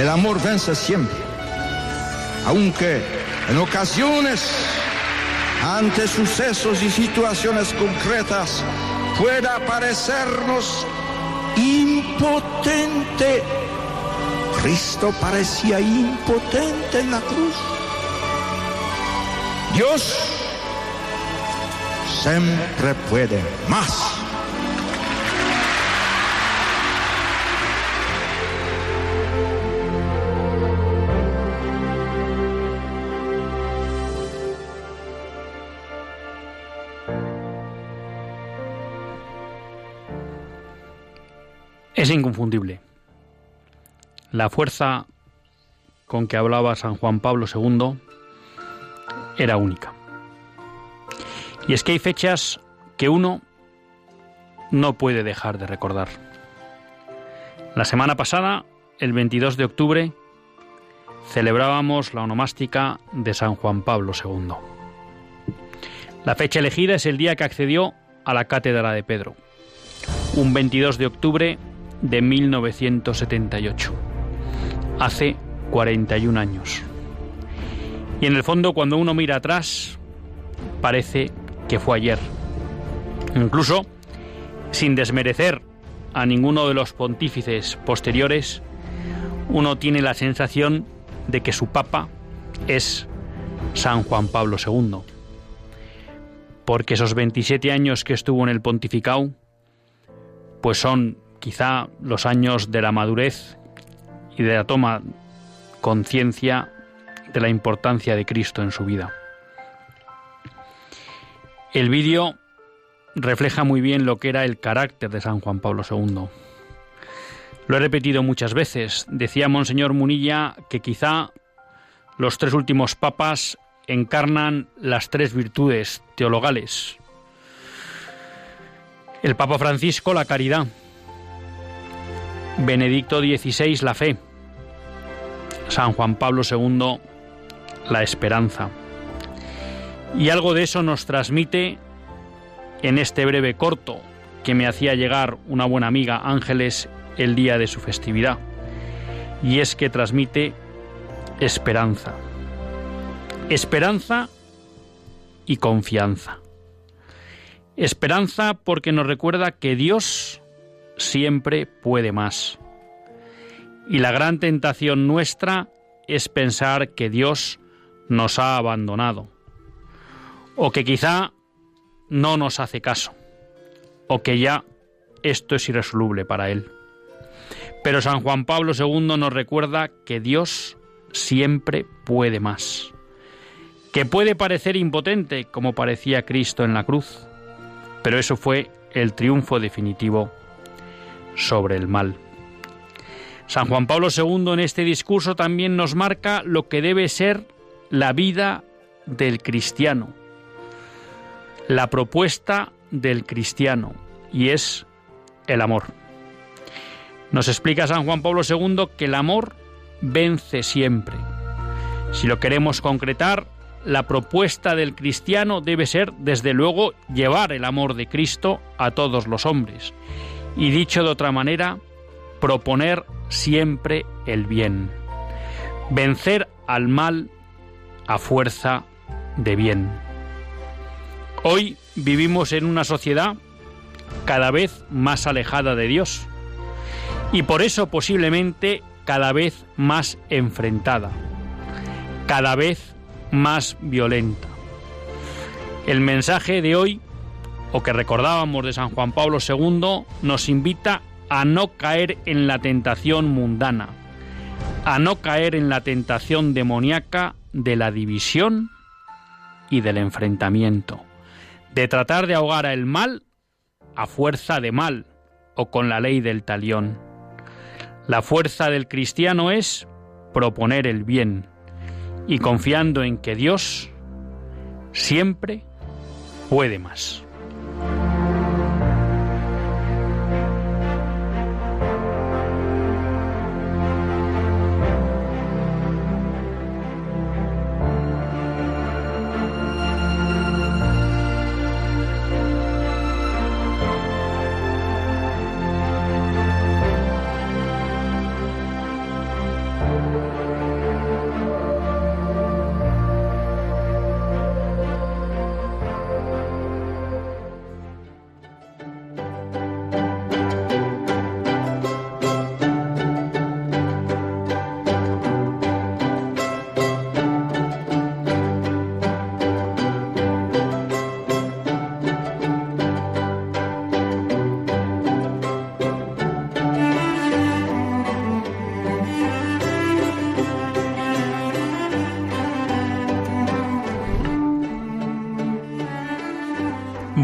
El amor vence siempre, aunque en ocasiones, ante sucesos y situaciones concretas, pueda parecernos impotente. Cristo parecía impotente en la cruz. Dios siempre puede más. Es inconfundible. La fuerza con que hablaba San Juan Pablo II era única. Y es que hay fechas que uno no puede dejar de recordar. La semana pasada, el 22 de octubre, celebrábamos la onomástica de San Juan Pablo II. La fecha elegida es el día que accedió a la cátedra de Pedro, un 22 de octubre de 1978, hace 41 años. Y en el fondo cuando uno mira atrás, parece que fue ayer. Incluso, sin desmerecer a ninguno de los pontífices posteriores, uno tiene la sensación de que su papa es San Juan Pablo II. Porque esos 27 años que estuvo en el pontificado, pues son quizá los años de la madurez y de la toma conciencia de la importancia de Cristo en su vida. El vídeo refleja muy bien lo que era el carácter de San Juan Pablo II. Lo he repetido muchas veces. Decía Monseñor Munilla que quizá los tres últimos papas encarnan las tres virtudes teologales. El Papa Francisco, la caridad. Benedicto XVI la fe, San Juan Pablo II la esperanza. Y algo de eso nos transmite en este breve corto que me hacía llegar una buena amiga Ángeles el día de su festividad. Y es que transmite esperanza. Esperanza y confianza. Esperanza porque nos recuerda que Dios siempre puede más. Y la gran tentación nuestra es pensar que Dios nos ha abandonado, o que quizá no nos hace caso, o que ya esto es irresoluble para Él. Pero San Juan Pablo II nos recuerda que Dios siempre puede más, que puede parecer impotente como parecía Cristo en la cruz, pero eso fue el triunfo definitivo sobre el mal. San Juan Pablo II en este discurso también nos marca lo que debe ser la vida del cristiano, la propuesta del cristiano, y es el amor. Nos explica San Juan Pablo II que el amor vence siempre. Si lo queremos concretar, la propuesta del cristiano debe ser, desde luego, llevar el amor de Cristo a todos los hombres y dicho de otra manera, proponer siempre el bien, vencer al mal a fuerza de bien. Hoy vivimos en una sociedad cada vez más alejada de Dios y por eso posiblemente cada vez más enfrentada, cada vez más violenta. El mensaje de hoy o que recordábamos de San Juan Pablo II, nos invita a no caer en la tentación mundana, a no caer en la tentación demoníaca de la división y del enfrentamiento, de tratar de ahogar a el mal a fuerza de mal o con la ley del talión. La fuerza del cristiano es proponer el bien y confiando en que Dios siempre puede más.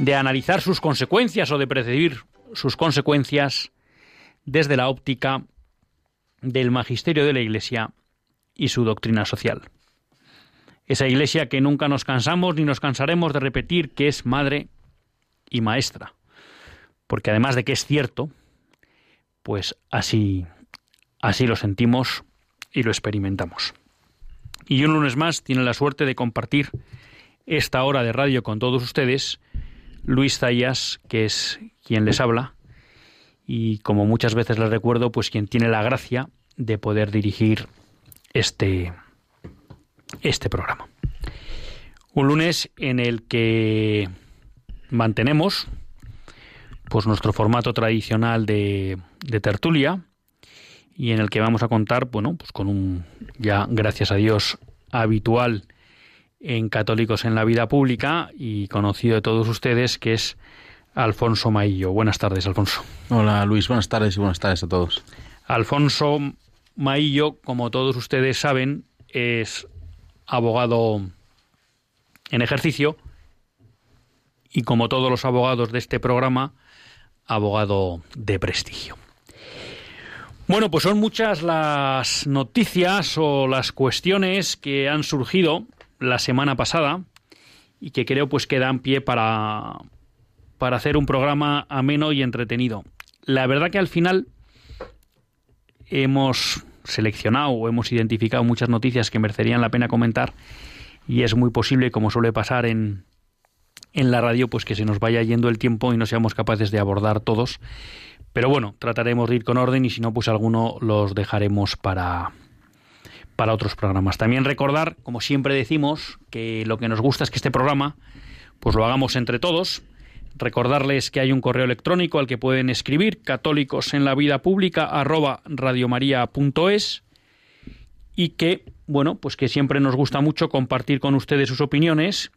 de analizar sus consecuencias o de percibir sus consecuencias desde la óptica del magisterio de la Iglesia y su doctrina social. Esa Iglesia que nunca nos cansamos ni nos cansaremos de repetir que es madre y maestra, porque además de que es cierto, pues así así lo sentimos y lo experimentamos. Y un lunes más tiene la suerte de compartir esta hora de radio con todos ustedes Luis Zayas, que es quien les habla, y como muchas veces les recuerdo, pues quien tiene la gracia de poder dirigir este, este programa. Un lunes en el que mantenemos pues nuestro formato tradicional de, de tertulia y en el que vamos a contar, bueno, pues con un ya gracias a Dios habitual en Católicos en la Vida Pública y conocido de todos ustedes, que es Alfonso Maillo. Buenas tardes, Alfonso. Hola, Luis. Buenas tardes y buenas tardes a todos. Alfonso Maillo, como todos ustedes saben, es abogado en ejercicio y como todos los abogados de este programa, abogado de prestigio. Bueno, pues son muchas las noticias o las cuestiones que han surgido la semana pasada y que creo pues que dan pie para, para hacer un programa ameno y entretenido. La verdad que al final hemos seleccionado o hemos identificado muchas noticias que merecerían la pena comentar y es muy posible, como suele pasar en, en la radio, pues que se nos vaya yendo el tiempo y no seamos capaces de abordar todos. Pero bueno, trataremos de ir con orden y si no, pues alguno los dejaremos para, para otros programas. También recordar, como siempre decimos, que lo que nos gusta es que este programa pues lo hagamos entre todos. Recordarles que hay un correo electrónico al que pueden escribir católicos en la vida pública arroba radiomaria.es y que, bueno, pues que siempre nos gusta mucho compartir con ustedes sus opiniones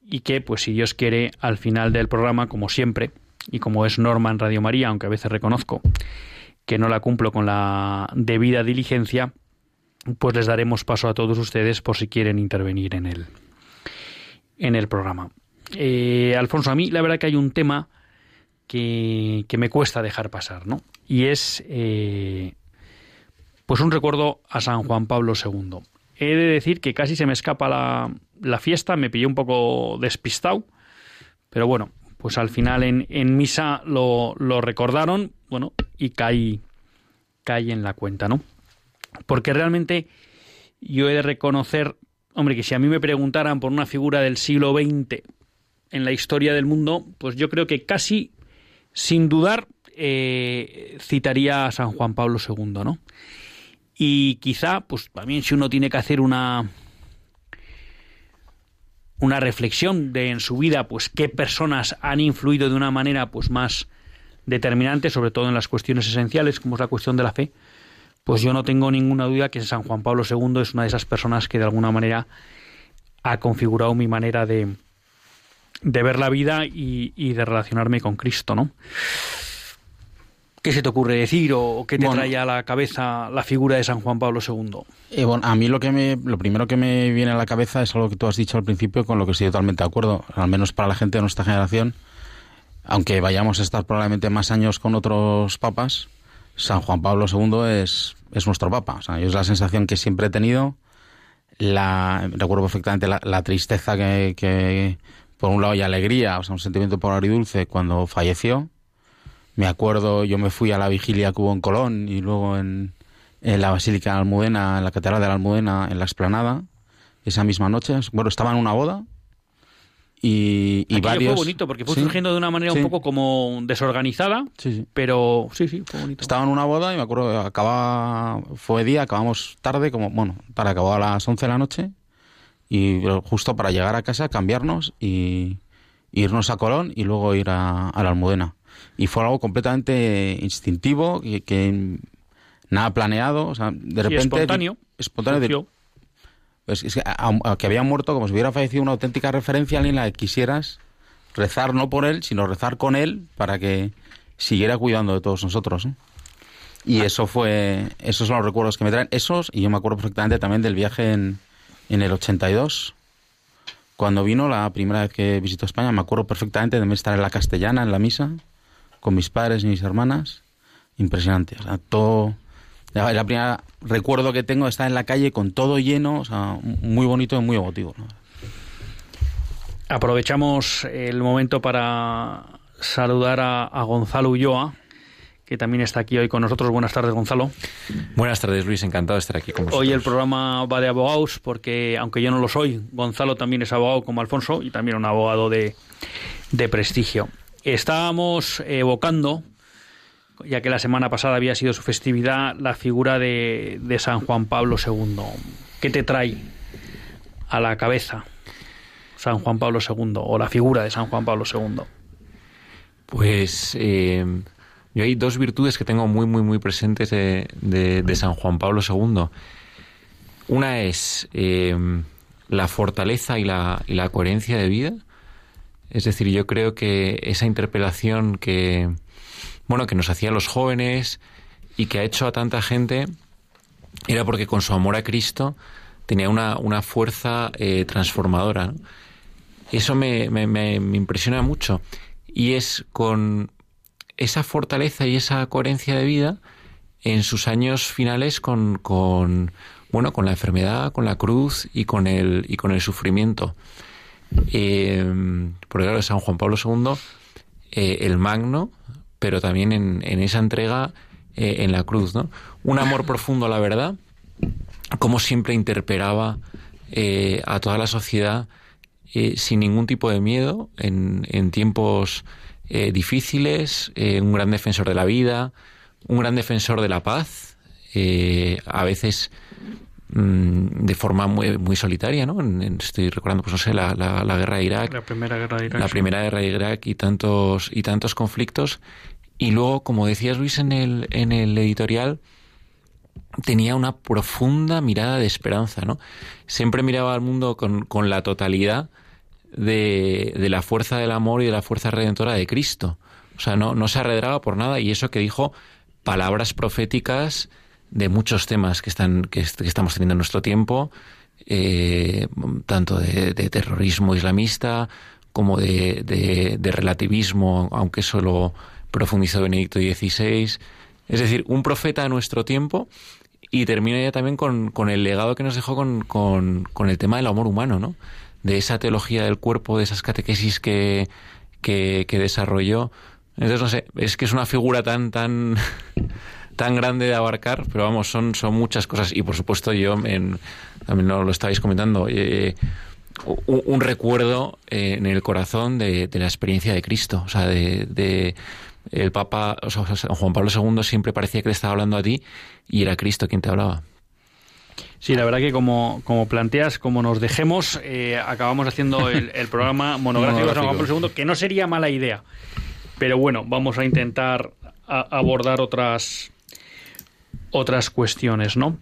y que, pues si Dios quiere, al final del programa, como siempre, y como es norma en Radio María, aunque a veces reconozco que no la cumplo con la debida diligencia, pues les daremos paso a todos ustedes por si quieren intervenir en el, en el programa. Eh, Alfonso, a mí la verdad que hay un tema que, me cuesta dejar pasar, ¿no? Y es eh, pues un recuerdo a San Juan Pablo II. He de decir que casi se me escapa la, la fiesta, me pillé un poco despistado, pero bueno, pues al final en, en misa lo, lo, recordaron, bueno, y caí, caí en la cuenta, ¿no? Porque realmente yo he de reconocer, hombre, que si a mí me preguntaran por una figura del siglo XX en la historia del mundo, pues yo creo que casi sin dudar eh, citaría a San Juan Pablo II, ¿no? Y quizá, pues también si uno tiene que hacer una una reflexión de en su vida, pues qué personas han influido de una manera pues más determinante, sobre todo en las cuestiones esenciales, como es la cuestión de la fe, pues yo no tengo ninguna duda que San Juan Pablo II es una de esas personas que de alguna manera ha configurado mi manera de, de ver la vida y, y de relacionarme con Cristo, ¿no? ¿Qué se te ocurre decir o qué te trae a la cabeza la figura de San Juan Pablo II? Eh, bueno, a mí lo que me, lo primero que me viene a la cabeza es algo que tú has dicho al principio, con lo que estoy totalmente de acuerdo, al menos para la gente de nuestra generación, aunque vayamos a estar probablemente más años con otros papas, San Juan Pablo II es, es nuestro papa. Es la sensación que siempre he tenido. La, recuerdo perfectamente la, tristeza que, que, por un lado, y alegría, o sea, un sentimiento por agridulce cuando falleció me acuerdo, yo me fui a la vigilia que hubo en Colón y luego en, la Basílica de Almudena, en la Catedral de la Almudena, en la Explanada, esa misma noche. Bueno, estaba en una boda y, y varios... fue bonito porque fue surgiendo de una manera un poco como desorganizada, sí, pero sí, sí, fue bonito. Estaba en una boda y me acuerdo, acababa, fue día, acabamos tarde, como, bueno, para acabó a las 11 de la noche y justo para llegar a casa, cambiarnos y irnos a Colón y luego ir a, a la Almudena y fue algo completamente instintivo, que, que nada planeado, o sea, de repente... espontáneo. Espontáneo. Pues es que, que, había muerto como si hubiera fallecido una auténtica referencia a alguien la que quisieras rezar no por él, sino rezar con él para que siguiera cuidando de todos nosotros. Y ah. eso fue, esos son los recuerdos que me traen, esos, y yo me acuerdo perfectamente también del viaje en, en el 82, cuando vino la primera vez que visitó España, me acuerdo perfectamente de estar en la castellana, en la misa, con mis padres y mis hermanas, impresionante. O sea, todo. La, la primera recuerdo que tengo está en la calle con todo lleno, o sea, muy bonito y muy emotivo. Aprovechamos el momento para saludar a, Gonzalo Ulloa, que también está aquí hoy con nosotros. Buenas tardes, Gonzalo. Buenas tardes, Luis. Encantado de estar aquí con vosotros. Hoy el programa va de abogados, porque aunque yo no lo soy, Gonzalo también es abogado como Alfonso y también un abogado de, de prestigio. Estábamos evocando, ya que la semana pasada había sido su festividad, la figura de, San Juan Pablo II. ¿Qué te trae a la cabeza San Juan Pablo II o la figura de San Juan Pablo II? Pues eh, yo hay dos virtudes que tengo muy, muy, muy presentes de, San Juan Pablo II. Una es eh, la fortaleza y la, y la coherencia de vida es decir, yo creo que esa interpelación que, bueno, que nos hacían los jóvenes y que ha hecho a tanta gente era porque con su amor a Cristo tenía una, una fuerza eh, transformadora. Eso me, me, impresiona mucho. Y es con esa fortaleza y esa coherencia de vida en sus años finales con, con bueno, con la enfermedad, con la cruz y con el, y con el sufrimiento. Eh, San Juan Pablo II, eh, el magno, pero también en, esa entrega eh, en la cruz, ¿no? Un amor profundo a la verdad, como siempre interpelaba eh, a toda la sociedad sin ningún tipo de miedo en, en tiempos difíciles, un gran defensor de la vida, un gran defensor de la paz, a veces de forma muy, muy solitaria, ¿no? estoy recordando, pues no sé, la, la, guerra de Irak. La primera guerra de Irak. La primera guerra de Irak y tantos, y tantos conflictos. Y luego, como decías Luis en el, en el editorial, tenía una profunda mirada de esperanza, ¿no? Siempre miraba al mundo con, con la totalidad de, de, la fuerza del amor y de la fuerza redentora de Cristo. O sea, no, no se arredraba por nada y eso que dijo palabras proféticas de muchos temas que, están, que, estamos teniendo en nuestro tiempo, eh, tanto de, terrorismo islamista como de, relativismo, aunque solo profundizó Benedicto XVI. Es decir, un profeta de nuestro tiempo y termina ya también con, con el legado que nos dejó con, con, con, el tema del amor humano, ¿no? De esa teología del cuerpo, de esas catequesis que, que, que desarrolló. Entonces, no sé, es que es una figura tan, tan, tan grande de abarcar, pero vamos, son, son muchas cosas. Y por supuesto, yo en, también lo, lo estabais comentando. Eh, un, recuerdo eh, en el corazón de, la experiencia de Cristo, o sea, de, el Papa, o sea, Juan Pablo II siempre parecía que le estaba hablando a ti y era Cristo quien te hablaba. Sí, la verdad que como, como planteas, como nos dejemos, eh, acabamos haciendo el, programa monográfico de San Juan Pablo II, que no sería mala idea. Pero bueno, vamos a intentar abordar otras, otras cuestiones, ¿no?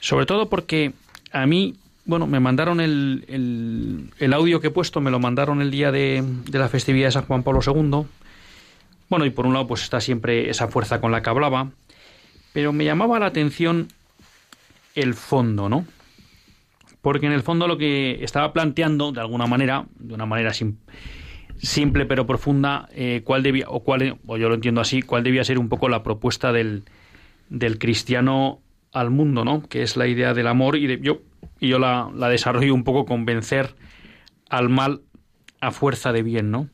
Sobre todo porque a mí, bueno, me mandaron el, el, audio que he puesto, me lo mandaron el día de, de la festividad de San Juan Pablo II. Bueno, y por un lado, pues está siempre esa fuerza con la que hablaba, pero me llamaba la atención el fondo, ¿no? Porque en el fondo lo que estaba planteando, de alguna manera, de una manera simple pero profunda, eh, cuál debía, o cuál, o yo lo entiendo así, cuál debía ser un poco la propuesta del, del cristiano al mundo, ¿no? Que es la idea del amor y de, yo, yo la, la desarrollo un poco con vencer al mal a fuerza de bien, ¿no?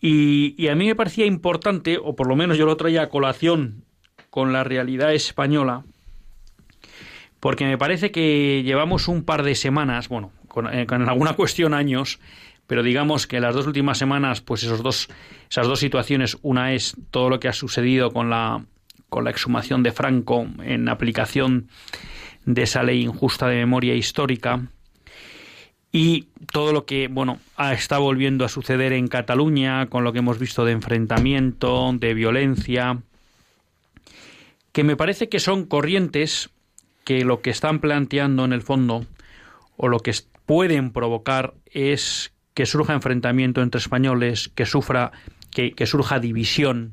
Y, y, a mí me parecía importante, o por lo menos yo lo traía a colación con la realidad española, porque me parece que llevamos un par de semanas, bueno, con, eh, alguna cuestión años, pero digamos que las dos últimas semanas, pues esos dos, esas dos situaciones, una es todo lo que ha sucedido con la, con la exhumación de Franco en aplicación de esa ley injusta de memoria histórica, y todo lo que bueno está volviendo a suceder en Cataluña con lo que hemos visto de enfrentamiento, de violencia, que me parece que son corrientes que lo que están planteando en el fondo o lo que pueden provocar es que surja enfrentamiento entre españoles, que sufra, que, que surja división,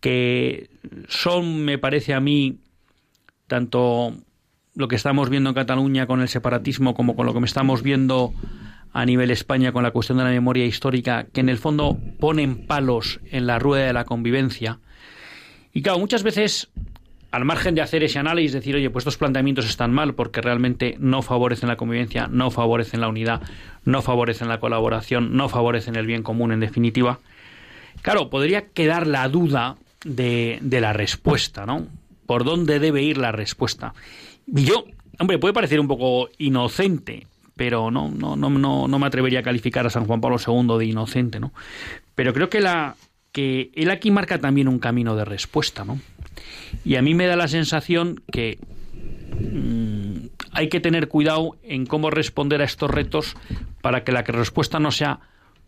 que son, me parece a mí, tanto lo que estamos viendo en Cataluña con el separatismo como con lo que estamos viendo a nivel España con la cuestión de la memoria histórica, que en el fondo ponen palos en la rueda de la convivencia. Y claro, muchas veces al margen de hacer ese análisis, decir, oye, pues estos planteamientos están mal porque realmente no favorecen la convivencia, no favorecen la unidad, no favorecen la colaboración, no favorecen el bien común en definitiva. Claro, podría quedar la duda de, de la respuesta, ¿no? ¿Por dónde debe ir la respuesta? Y yo, hombre, puede parecer un poco inocente, pero no, no, no, no, no me atrevería a calificar a San Juan Pablo II de inocente, ¿no? Pero creo que la que él aquí marca también un camino de respuesta, ¿no? Y a mí me da la sensación que mm, hay que tener cuidado en cómo responder a estos retos para que la respuesta no sea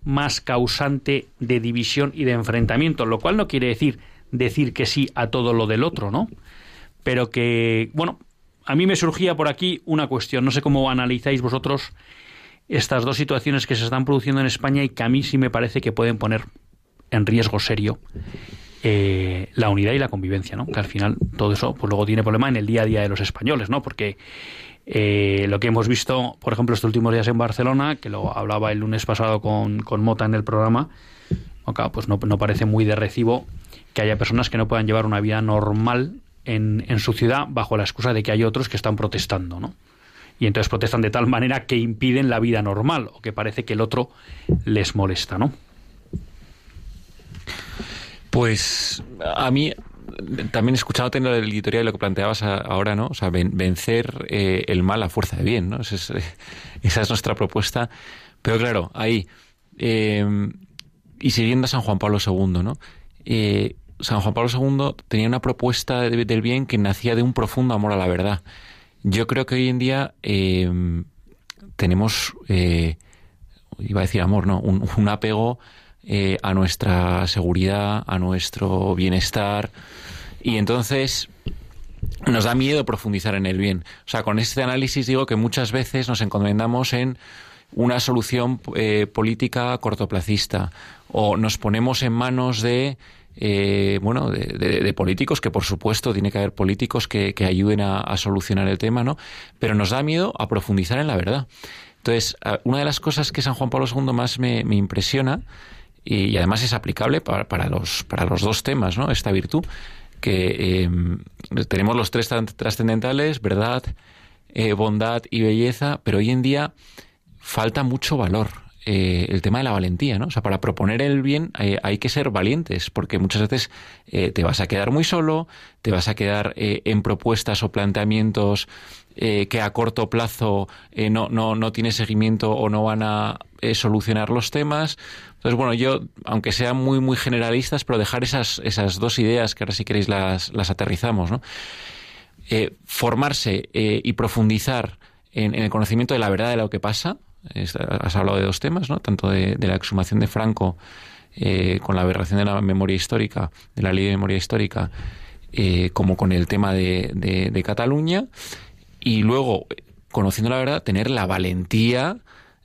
más causante de división y de enfrentamiento, lo cual no quiere decir decir que sí a todo lo del otro, ¿no? Pero que, bueno, a mí me surgía por aquí una cuestión, no sé cómo analizáis vosotros estas dos situaciones que se están produciendo en España y que a mí sí me parece que pueden poner en riesgo serio eh, la unidad y la convivencia, ¿no? Que al final todo eso pues luego tiene problema en el día a día de los españoles, ¿no? Porque eh, lo que hemos visto, por ejemplo, estos últimos días en Barcelona, que lo hablaba el lunes pasado con, con Mota en el programa, acá, pues no, no, parece muy de recibo que haya personas que no puedan llevar una vida normal en, en su ciudad bajo la excusa de que hay otros que están protestando, ¿no? y entonces protestan de tal manera que impiden la vida normal o que parece que el otro les molesta, ¿no? Pues a mí también escuchándote en el editorial lo que planteabas ahora, ¿no? O sea, vencer eh, el mal a fuerza de bien, ¿no? Esa es, eh, esa es nuestra propuesta. Pero claro, ahí, eh, y siguiendo a San Juan Pablo II, ¿no? San Juan Pablo II tenía una propuesta del bien que nacía de un profundo amor a la verdad. Yo creo que hoy en día tenemos, iba a decir amor, ¿no? un apego eh, a nuestra seguridad, a nuestro bienestar. Y entonces nos da miedo profundizar en el bien. O sea, con este análisis digo que muchas veces nos encomendamos en una solución eh, política cortoplacista o nos ponemos en manos de eh, bueno de, políticos que por supuesto tiene que haber políticos que, ayuden a, solucionar el tema no pero nos da miedo a profundizar en la verdad entonces una de las cosas que San Juan Pablo II más me, impresiona y, además es aplicable para, los, dos temas, ¿no? Esta virtud que em, tenemos los tres trascendentales, verdad, eh, bondad y belleza, pero hoy en día falta mucho valor eh, el tema de la valentía, ¿no? O sea, para proponer el bien eh, hay que ser valientes, porque muchas veces eh, te vas a quedar muy solo, te vas a quedar en propuestas o planteamientos que a corto plazo no, no, no tiene seguimiento o no van a solucionar los temas. Entonces, bueno, yo, aunque sean muy, muy generalistas, pero dejar esas, esas dos ideas que ahora si queréis las, las aterrizamos, ¿no? formarse y profundizar en, el conocimiento de la verdad de lo que pasa, has hablado de dos temas, ¿no? Tanto de, la exhumación de Franco eh, con la aberración de la memoria histórica, de la ley de memoria histórica, eh, como con el tema de, de, Cataluña. Y luego, conociendo la verdad, tener la valentía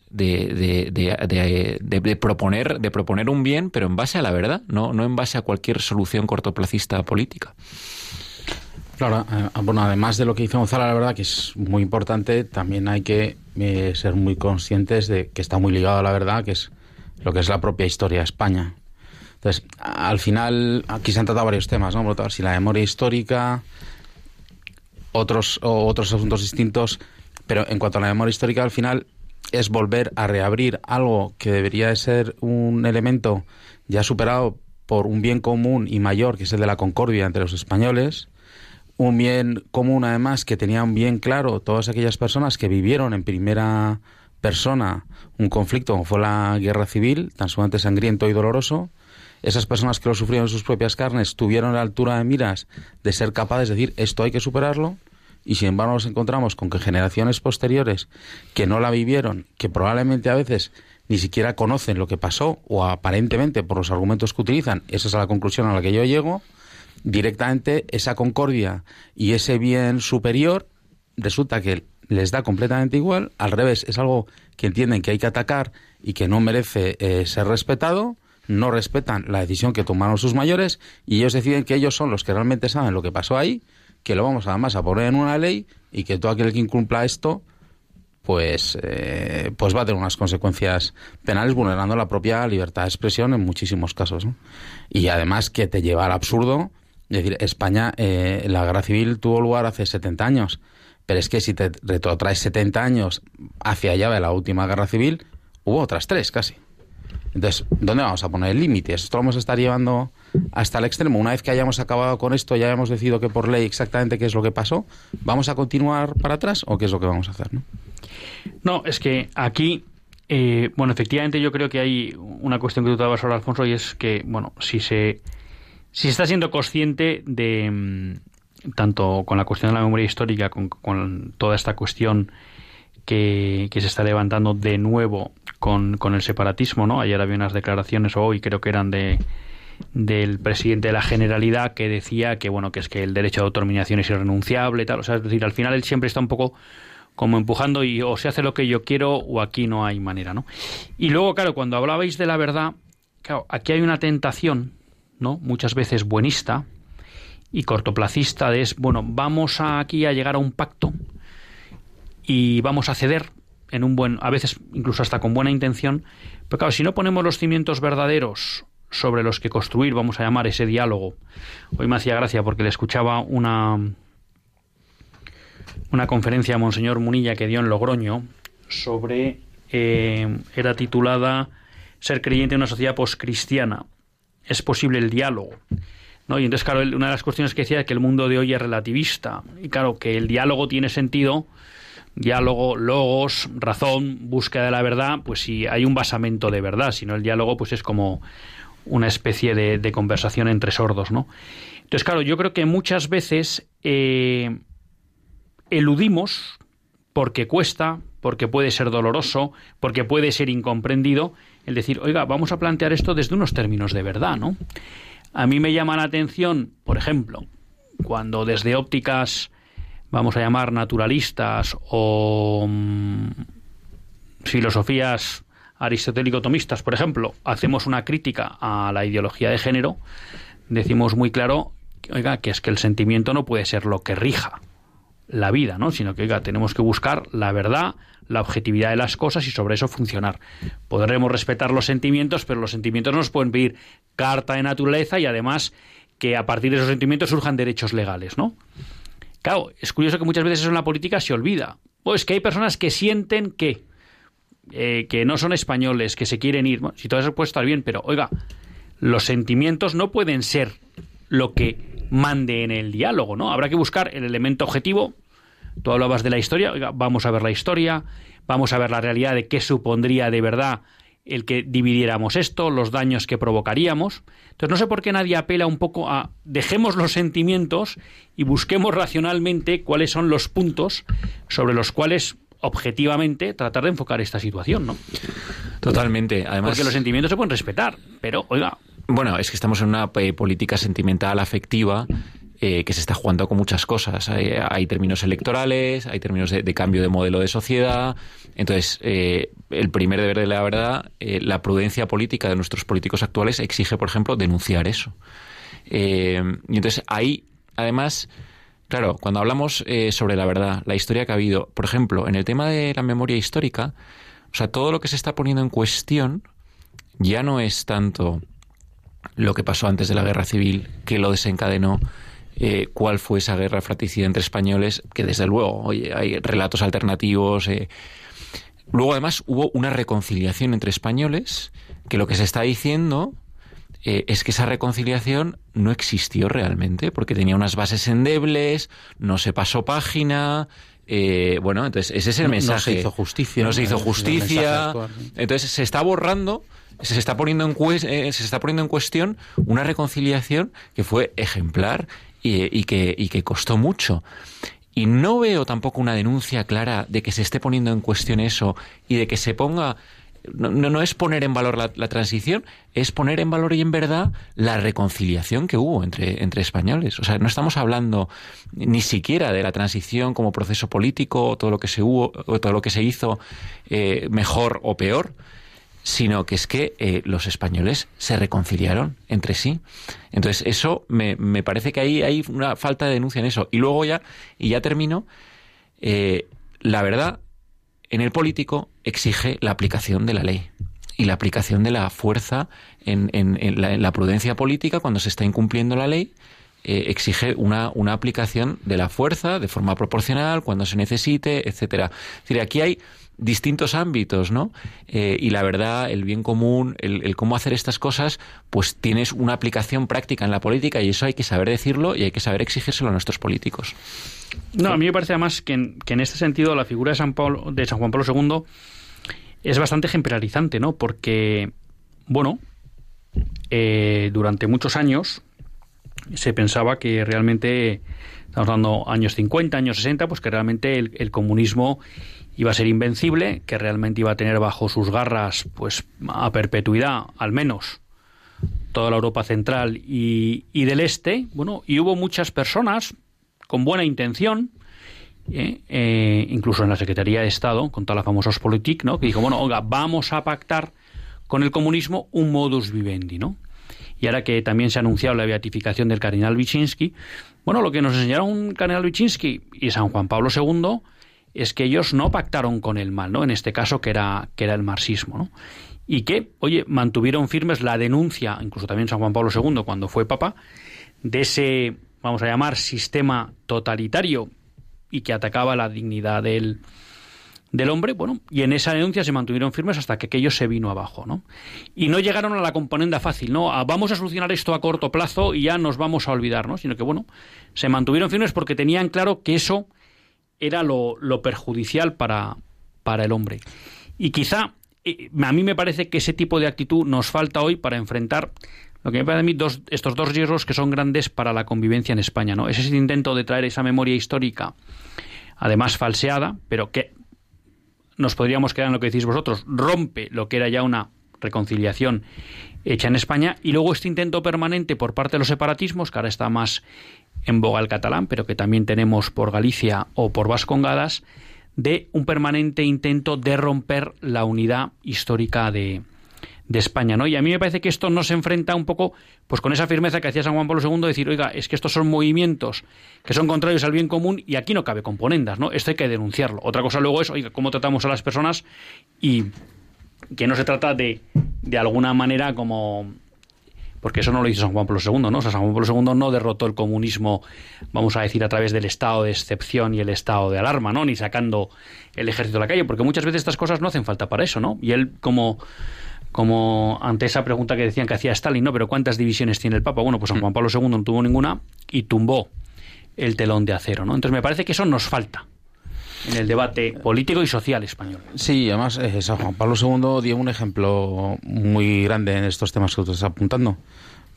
de, de, proponer, de proponer un bien, pero en base a la verdad, no, no en base a cualquier solución cortoplacista política. Claro, eh, bueno, además de lo que dice Gonzalo, la verdad que es muy importante, también hay que eh, ser muy conscientes de que está muy ligado a la verdad, que es lo que es la propia historia de España. Entonces, al final, aquí se han tratado varios temas, ¿no? Por si la memoria histórica, otros, otros asuntos distintos, pero en cuanto a la memoria histórica, al final es volver a reabrir algo que debería de ser un elemento ya superado por un bien común y mayor, que es el de la concordia entre los españoles, un bien común además que tenían bien claro todas aquellas personas que vivieron en primera persona un conflicto como fue la guerra civil, tan sumamente sangriento y doloroso, esas personas que lo sufrieron en sus propias carnes tuvieron la altura de miras de ser capaces de decir esto hay que superarlo y sin embargo nos encontramos con que generaciones posteriores que no la vivieron, que probablemente a veces ni siquiera conocen lo que pasó o aparentemente por los argumentos que utilizan, esa es la conclusión a la que yo llego, directamente esa concordia y ese bien superior resulta que les da completamente igual, al revés, es algo que entienden que hay que atacar y que no merece eh, ser respetado, no respetan la decisión que tomaron sus mayores y ellos deciden que ellos son los que realmente saben lo que pasó ahí, que lo vamos además a poner en una ley y que todo aquel que incumpla esto pues, eh, pues va a tener unas consecuencias penales vulnerando la propia libertad de expresión en muchísimos casos. Y además que te lleva al absurdo es decir, España, eh, la guerra civil tuvo lugar hace 70 años, pero es que si te retrotraes 70 años hacia allá de la última guerra civil, hubo otras tres casi. Entonces, ¿dónde vamos a poner el límite? Esto lo vamos a estar llevando hasta el extremo. Una vez que hayamos acabado con esto, ya hemos decidido que por ley exactamente qué es lo que pasó, ¿vamos a continuar para atrás o qué es lo que vamos a hacer? No, no es que aquí, eh, bueno, efectivamente yo creo que hay una cuestión que tú te ahora, Alfonso, y es que, bueno, si se si está siendo consciente de, mm, tanto con la cuestión de la memoria histórica, con, con toda esta cuestión que, que, se está levantando de nuevo con, con, el separatismo, ¿no? Ayer había unas declaraciones, o hoy creo que eran de del presidente de la Generalidad que decía que bueno que es que el derecho de autodeterminación es irrenunciable tal o sea es decir al final él siempre está un poco como empujando y o se hace lo que yo quiero o aquí no hay manera no y luego claro cuando hablabais de la verdad claro aquí hay una tentación ¿no? Muchas veces buenista y cortoplacista es, bueno, vamos aquí a llegar a un pacto y vamos a ceder en un buen, a veces incluso hasta con buena intención, pero claro, si no ponemos los cimientos verdaderos sobre los que construir, vamos a llamar ese diálogo. Hoy me hacía gracia porque le escuchaba una una conferencia a Monseñor Munilla que dio en Logroño sobre eh, era titulada Ser creyente en una sociedad poscristiana es posible el diálogo. ¿no? Y entonces, claro, una de las cuestiones que decía es que el mundo de hoy es relativista. Y claro, que el diálogo tiene sentido, diálogo, logos, razón, búsqueda de la verdad, pues si hay un basamento de verdad, si no el diálogo pues es como una especie de, conversación entre sordos, ¿no? Entonces, claro, yo creo que muchas veces eh, eludimos porque cuesta, porque puede ser doloroso, porque puede ser incomprendido, el decir, oiga, vamos a plantear esto desde unos términos de verdad, ¿no? A mí me llama la atención, por ejemplo, cuando desde ópticas, vamos a llamar naturalistas o mm, filosofías aristotélico-tomistas, por ejemplo, hacemos una crítica a la ideología de género, decimos muy claro, oiga, que es que el sentimiento no puede ser lo que rija la vida, ¿no? Sino que, oiga, tenemos que buscar la verdad, la objetividad de las cosas y sobre eso funcionar. Podremos respetar los sentimientos, pero los sentimientos nos pueden pedir carta de naturaleza y además que a partir de esos sentimientos surjan derechos legales, ¿no? Claro, es curioso que muchas veces eso en la política se olvida. Pues que hay personas que sienten que eh, que no son españoles, que se quieren ir. si todo eso puede estar bien, pero oiga, los sentimientos no pueden ser lo que mande en el diálogo, ¿no? Habrá que buscar el elemento objetivo. Tú hablabas de la historia, oiga, vamos a ver la historia, vamos a ver la realidad de qué supondría de verdad el que dividiéramos esto, los daños que provocaríamos. Entonces no sé por qué nadie apela un poco a dejemos los sentimientos y busquemos racionalmente cuáles son los puntos sobre los cuales objetivamente tratar de enfocar esta situación, ¿no? Totalmente. Además, Porque los sentimientos se pueden respetar, pero oiga, Bueno, es que estamos en una eh, política sentimental afectiva eh, que se está jugando con muchas cosas. Hay, términos electorales, hay términos de, de cambio de modelo de sociedad. Entonces, eh, el primer deber de la verdad, eh, la prudencia política de nuestros políticos actuales exige, por ejemplo, denunciar eso. Eh, y entonces ahí, además, claro, cuando hablamos sobre la verdad, la historia que ha habido, por ejemplo, en el tema de la memoria histórica, o sea, todo lo que se está poniendo en cuestión ya no es tanto lo que pasó antes de la guerra civil, que lo desencadenó, eh, cuál fue esa guerra fratricida entre españoles, que desde luego, oye, hay relatos alternativos. eh. Luego, además, hubo una reconciliación entre españoles, que lo que se está diciendo eh, es que esa reconciliación no existió realmente, porque tenía unas bases endebles, no se pasó página. eh, bueno, entonces ese es el No- no mensaje. se hizo justicia, No se hizo mensaje justicia. Entonces se está borrando, se está poniendo en eh, se está poniendo en cuestión una reconciliación que fue ejemplar y, que, y que costó mucho. Y no veo tampoco una denuncia clara de que se esté poniendo en cuestión eso y de que se ponga. No, no, es poner en valor la, la transición, es poner en valor y en verdad la reconciliación que hubo entre, entre españoles. O sea, no estamos hablando ni siquiera de la transición como proceso político, o todo lo que se hubo, o todo lo que se hizo eh, mejor o peor, sino que es que eh, los españoles se reconciliaron entre sí. Entonces, eso me, me parece que ahí hay una falta de denuncia en eso. Y luego ya, y ya termino, eh, la verdad, en el político exige la aplicación de la ley y la aplicación de la fuerza en, en- en la, en la prudencia política cuando se está incumpliendo la ley. eh, exige una, una aplicación de la fuerza de forma proporcional cuando se necesite, etcétera. Es decir, aquí hay distintos ámbitos, ¿no? Eh, y la verdad, el bien común, el, cómo hacer estas cosas, pues tienes una aplicación práctica en la política y eso hay que saber decirlo y hay que saber exigírselo a nuestros políticos. No, a mí me parece además que en, este sentido la figura de San, Pablo, de San Juan Pablo II es bastante ejemplarizante, ¿no? Porque, bueno, eh, durante muchos años se pensaba que realmente, estamos hablando años 50, años 60, pues que realmente el comunismo iba a ser invencible, que realmente iba a tener bajo sus garras, pues a perpetuidad, al menos, toda la Europa central y, y del este, bueno, y hubo muchas personas con buena intención, eh, eh, incluso en la Secretaría de Estado, con toda la famosa Politik, ¿no? que dijo, bueno, oiga, vamos a pactar con el comunismo un modus vivendi, ¿no? Y ahora que también se ha anunciado la beatificación del cardenal Wyszynski, bueno, lo que nos enseñaron cardenal Wyszynski y San Juan Pablo II es que ellos no pactaron con el mal, ¿no? En este caso que era, que era el marxismo, ¿no? Y que, oye, mantuvieron firmes la denuncia, incluso también San Juan Pablo II cuando fue papa, de ese, vamos a llamar, sistema totalitario y que atacaba la dignidad del, del hombre, bueno, y en esa denuncia se mantuvieron firmes hasta que aquello se vino abajo, ¿no? Y no llegaron a la componenda fácil, ¿no? Vamos a solucionar esto a corto plazo y ya nos vamos a olvidar, ¿no? Sino que, bueno, se mantuvieron firmes porque tenían claro que eso era lo, lo perjudicial para, para el hombre. Y quizá eh, a mí me parece que ese tipo de actitud nos falta hoy para enfrentar lo que me parece a mí dos, estos dos riesgos que son grandes para la convivencia en España, ¿no? Es ese intento de traer esa memoria histórica, además falseada, pero que nos podríamos quedar en lo que decís vosotros, rompe lo que era ya una reconciliación hecha en España, y luego este intento permanente por parte de los separatismos, que ahora está más en boga el catalán, pero que también tenemos por Galicia o por Vascongadas, de un permanente intento de romper la unidad histórica de, de España, ¿no? Y a mí me parece que esto no se enfrenta un poco pues con esa firmeza que hacía San Juan Pablo II de decir, oiga, es que estos son movimientos que son contrarios al bien común y aquí no cabe componendas, ¿no? Esto hay que denunciarlo. Otra cosa luego es, oiga, cómo tratamos a las personas y que no se trata de, de alguna manera como porque eso no lo hizo San Juan Pablo II, ¿no? O sea, San Juan Pablo II no derrotó el comunismo, vamos a decir, a través del estado de excepción y el estado de alarma, ¿no? Ni sacando el ejército a la calle, porque muchas veces estas cosas no hacen falta para eso, ¿no? Y él, como, como ante esa pregunta que decían que hacía Stalin, ¿no? Pero ¿cuántas divisiones tiene el Papa? Bueno, pues San Juan Pablo II no tuvo ninguna y tumbó el telón de acero, ¿no? Entonces me parece que eso nos falta en el debate político y social español. Sí, además eh, San Juan Pablo II dio un ejemplo muy grande en estos temas que tú estás apuntando.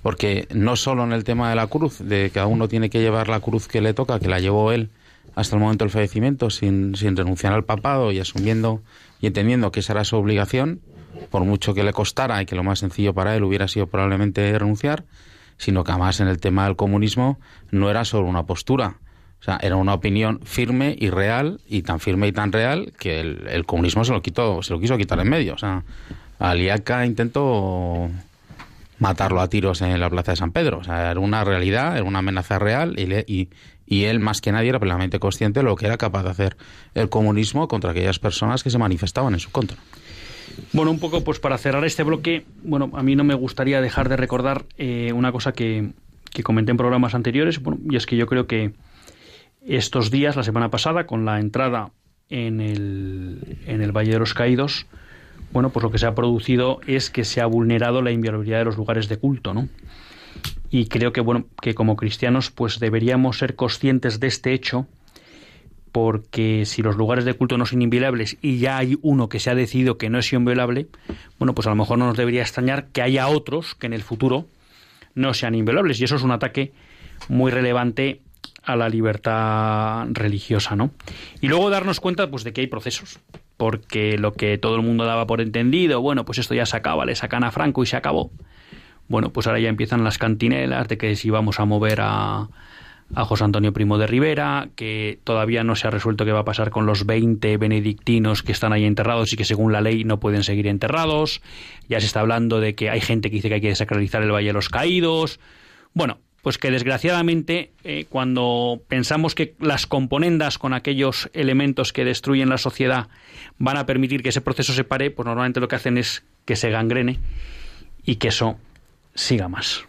Porque no solo en el tema de la cruz, de que cada uno tiene que llevar la cruz que le toca, que la llevó él hasta el momento del fallecimiento, sin, sin renunciar al papado y asumiendo y entendiendo que esa era su obligación, por mucho que le costara y que lo más sencillo para él hubiera sido probablemente renunciar, sino que además en el tema del comunismo no era solo una postura, o sea, era una opinión firme y real, y tan firme y tan real, que el, comunismo se lo quitó, se lo quiso quitar en medio. O sea, Aliaca intentó matarlo a tiros en la plaza de San Pedro. O sea, era una realidad, era una amenaza real, y, y, él más que nadie era plenamente consciente de lo que era capaz de hacer el comunismo contra aquellas personas que se manifestaban en su contra. Bueno, un poco pues para cerrar este bloque, bueno, a mí no me gustaría dejar de recordar eh, una cosa que, que comenté en programas anteriores, y es que yo creo que estos días, la semana pasada, con la entrada en el, en el Valle de los Caídos, bueno, pues lo que se ha producido es que se ha vulnerado la inviolabilidad de los lugares de culto, ¿no? Y creo que, bueno, que como cristianos, pues deberíamos ser conscientes de este hecho, porque si los lugares de culto no son inviolables y ya hay uno que se ha decidido que no es inviolable, bueno, pues a lo mejor no nos debería extrañar que haya otros que en el futuro no sean inviolables. Y eso es un ataque muy relevante a la libertad religiosa, ¿no? Y luego darnos cuenta pues de que hay procesos, porque lo que todo el mundo daba por entendido, bueno, pues esto ya se acaba, le sacan a Franco y se acabó. Bueno, pues ahora ya empiezan las cantinelas de que si vamos a mover a, a José Antonio Primo de Rivera, que todavía no se ha resuelto qué va a pasar con los 20 benedictinos que están ahí enterrados y que según la ley no pueden seguir enterrados. Ya se está hablando de que hay gente que dice que hay que desacralizar el Valle de los Caídos. Bueno, pues que desgraciadamente eh, cuando pensamos que las componendas con aquellos elementos que destruyen la sociedad van a permitir que ese proceso se pare, pues normalmente lo que hacen es que se gangrene y que eso siga más.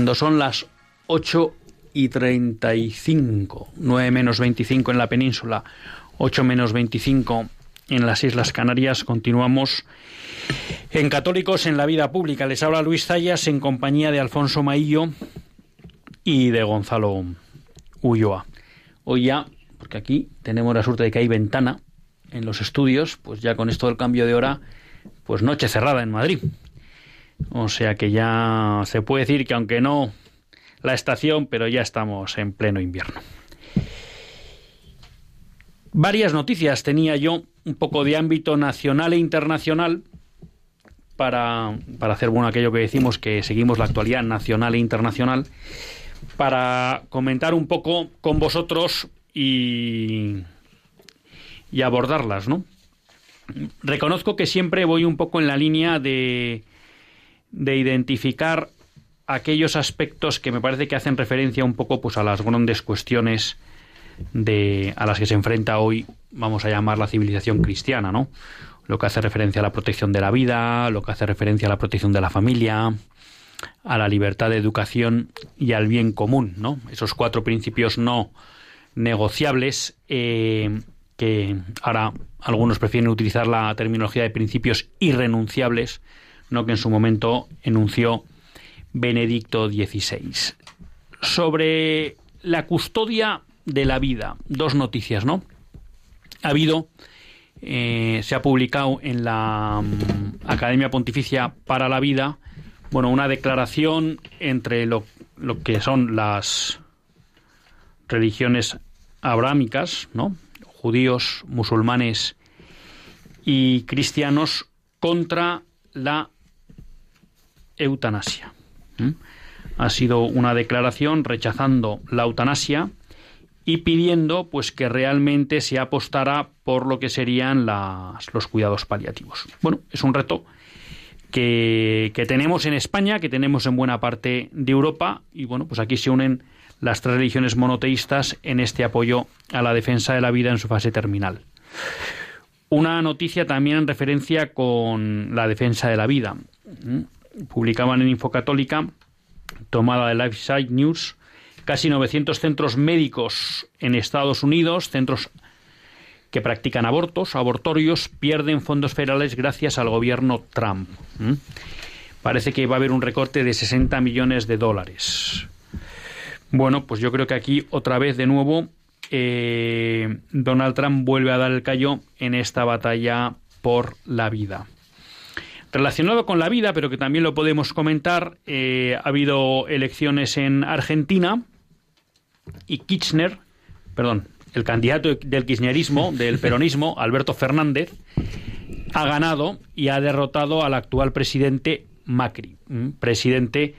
Cuando son las 8 y 35, 9 menos 25 en la península, 8 menos 25 en las Islas Canarias. Continuamos en Católicos en la Vida Pública. Les habla Luis Zayas en compañía de Alfonso Maillo y de Gonzalo Ulloa. Hoy ya, porque aquí tenemos la suerte de que hay ventana en los estudios, pues ya con esto del cambio de hora, pues noche cerrada en Madrid. O sea que ya se puede decir que aunque no la estación, pero ya estamos en pleno invierno. Varias noticias tenía yo, un poco de ámbito nacional e internacional, para, para hacer bueno aquello que decimos que seguimos la actualidad nacional e internacional, para comentar un poco con vosotros y, y abordarlas, ¿no? Reconozco que siempre voy un poco en la línea de, de identificar aquellos aspectos que me parece que hacen referencia un poco pues a las grandes cuestiones de a las que se enfrenta hoy vamos a llamar la civilización cristiana, ¿no? Lo que hace referencia a la protección de la vida, lo que hace referencia a la protección de la familia, a la libertad de educación y al bien común, ¿no? Esos cuatro principios no negociables eh, que ahora algunos prefieren utilizar la terminología de principios irrenunciables, no que en su momento enunció Benedicto XVI. Sobre la custodia de la vida, dos noticias, ¿no? Ha habido, eh, se ha publicado en la mm, Academia Pontificia para la Vida, bueno, una declaración entre lo, lo que son las religiones abrámicas, ¿no? Judíos, musulmanes y cristianos contra la eutanasia. Ha sido una declaración rechazando la eutanasia y pidiendo pues que realmente se apostara por lo que serían los cuidados paliativos. Bueno, es un reto que, que, tenemos en España, que tenemos en buena parte de Europa, y bueno, pues aquí se unen las tres religiones monoteístas en este apoyo a la defensa de la vida en su fase terminal. Una noticia también en referencia con la defensa de la vida publicaban en Infocatólica, tomada de Lifeside News, casi 900 centros médicos en Estados Unidos, centros que practican abortos, abortorios, pierden fondos federales gracias al gobierno Trump. Parece que va a haber un recorte de 60 millones de dólares. Bueno, pues yo creo que aquí otra vez de nuevo eh, Donald Trump vuelve a dar el callo en esta batalla por la vida. Relacionado con la vida, pero que también lo podemos comentar, eh, ha habido elecciones en Argentina y Kirchner, perdón, el candidato del kirchnerismo, del peronismo, Alberto Fernández, ha ganado y ha derrotado al actual presidente Macri, presidente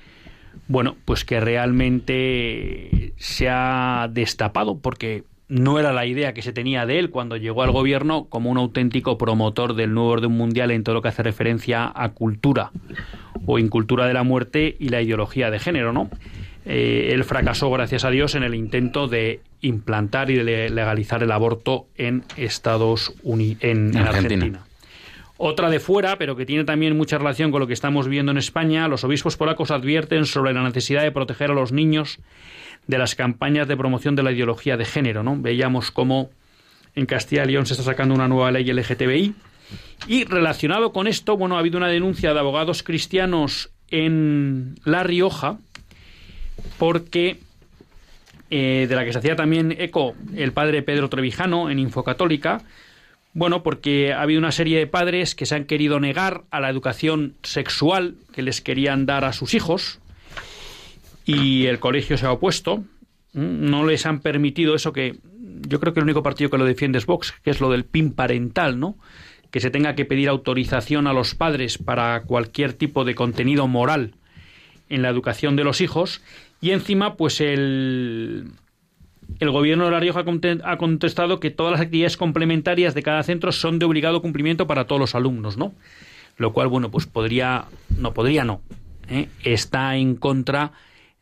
bueno, pues que realmente se ha destapado porque no era la idea que se tenía de él cuando llegó al gobierno como un auténtico promotor del nuevo orden mundial en todo lo que hace referencia a cultura o incultura de la muerte y la ideología de género, ¿no? Eh, él fracasó, gracias a Dios, en el intento de implantar y de legalizar el aborto en Estados Unidos, en, Argentina. Otra de fuera, pero que tiene también mucha relación con lo que estamos viendo en España, los obispos polacos advierten sobre la necesidad de proteger a los niños de las campañas de promoción de la ideología de género. ¿no? Veíamos cómo en Castilla y León se está sacando una nueva ley LGTBI. Y relacionado con esto, bueno, ha habido una denuncia de abogados cristianos en La Rioja, porque eh, de la que se hacía también eco el padre Pedro Trevijano en Infocatólica, bueno, porque ha habido una serie de padres que se han querido negar a la educación sexual que les querían dar a sus hijos, y el colegio se ha opuesto. No les han permitido eso que yo creo que el único partido que lo defiende es Vox, que es lo del PIN parental, ¿no? Que se tenga que pedir autorización a los padres para cualquier tipo de contenido moral en la educación de los hijos. Y encima, pues el, el gobierno de La Rioja ha contestado que todas las actividades complementarias de cada centro son de obligado cumplimiento para todos los alumnos, ¿no? Lo cual, bueno, pues podría, no podría, no. ¿eh? Está en contra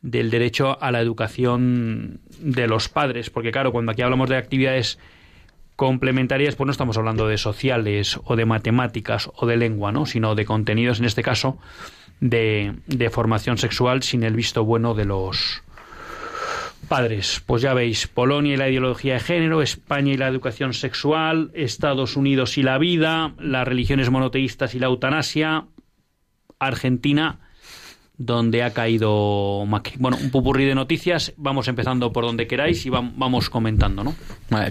del derecho a la educación de los padres, porque claro, cuando aquí hablamos de actividades complementarias, pues no estamos hablando de sociales o de matemáticas o de lengua, ¿no? sino de contenidos, en este caso, de, de formación sexual sin el visto bueno de los padres. Pues ya veis, Polonia y la ideología de género, España y la educación sexual, Estados Unidos y la vida, las religiones monoteístas y la eutanasia, Argentina donde ha caído. Bueno, un pupurrí de noticias, vamos empezando por donde queráis y vamos comentando, ¿no?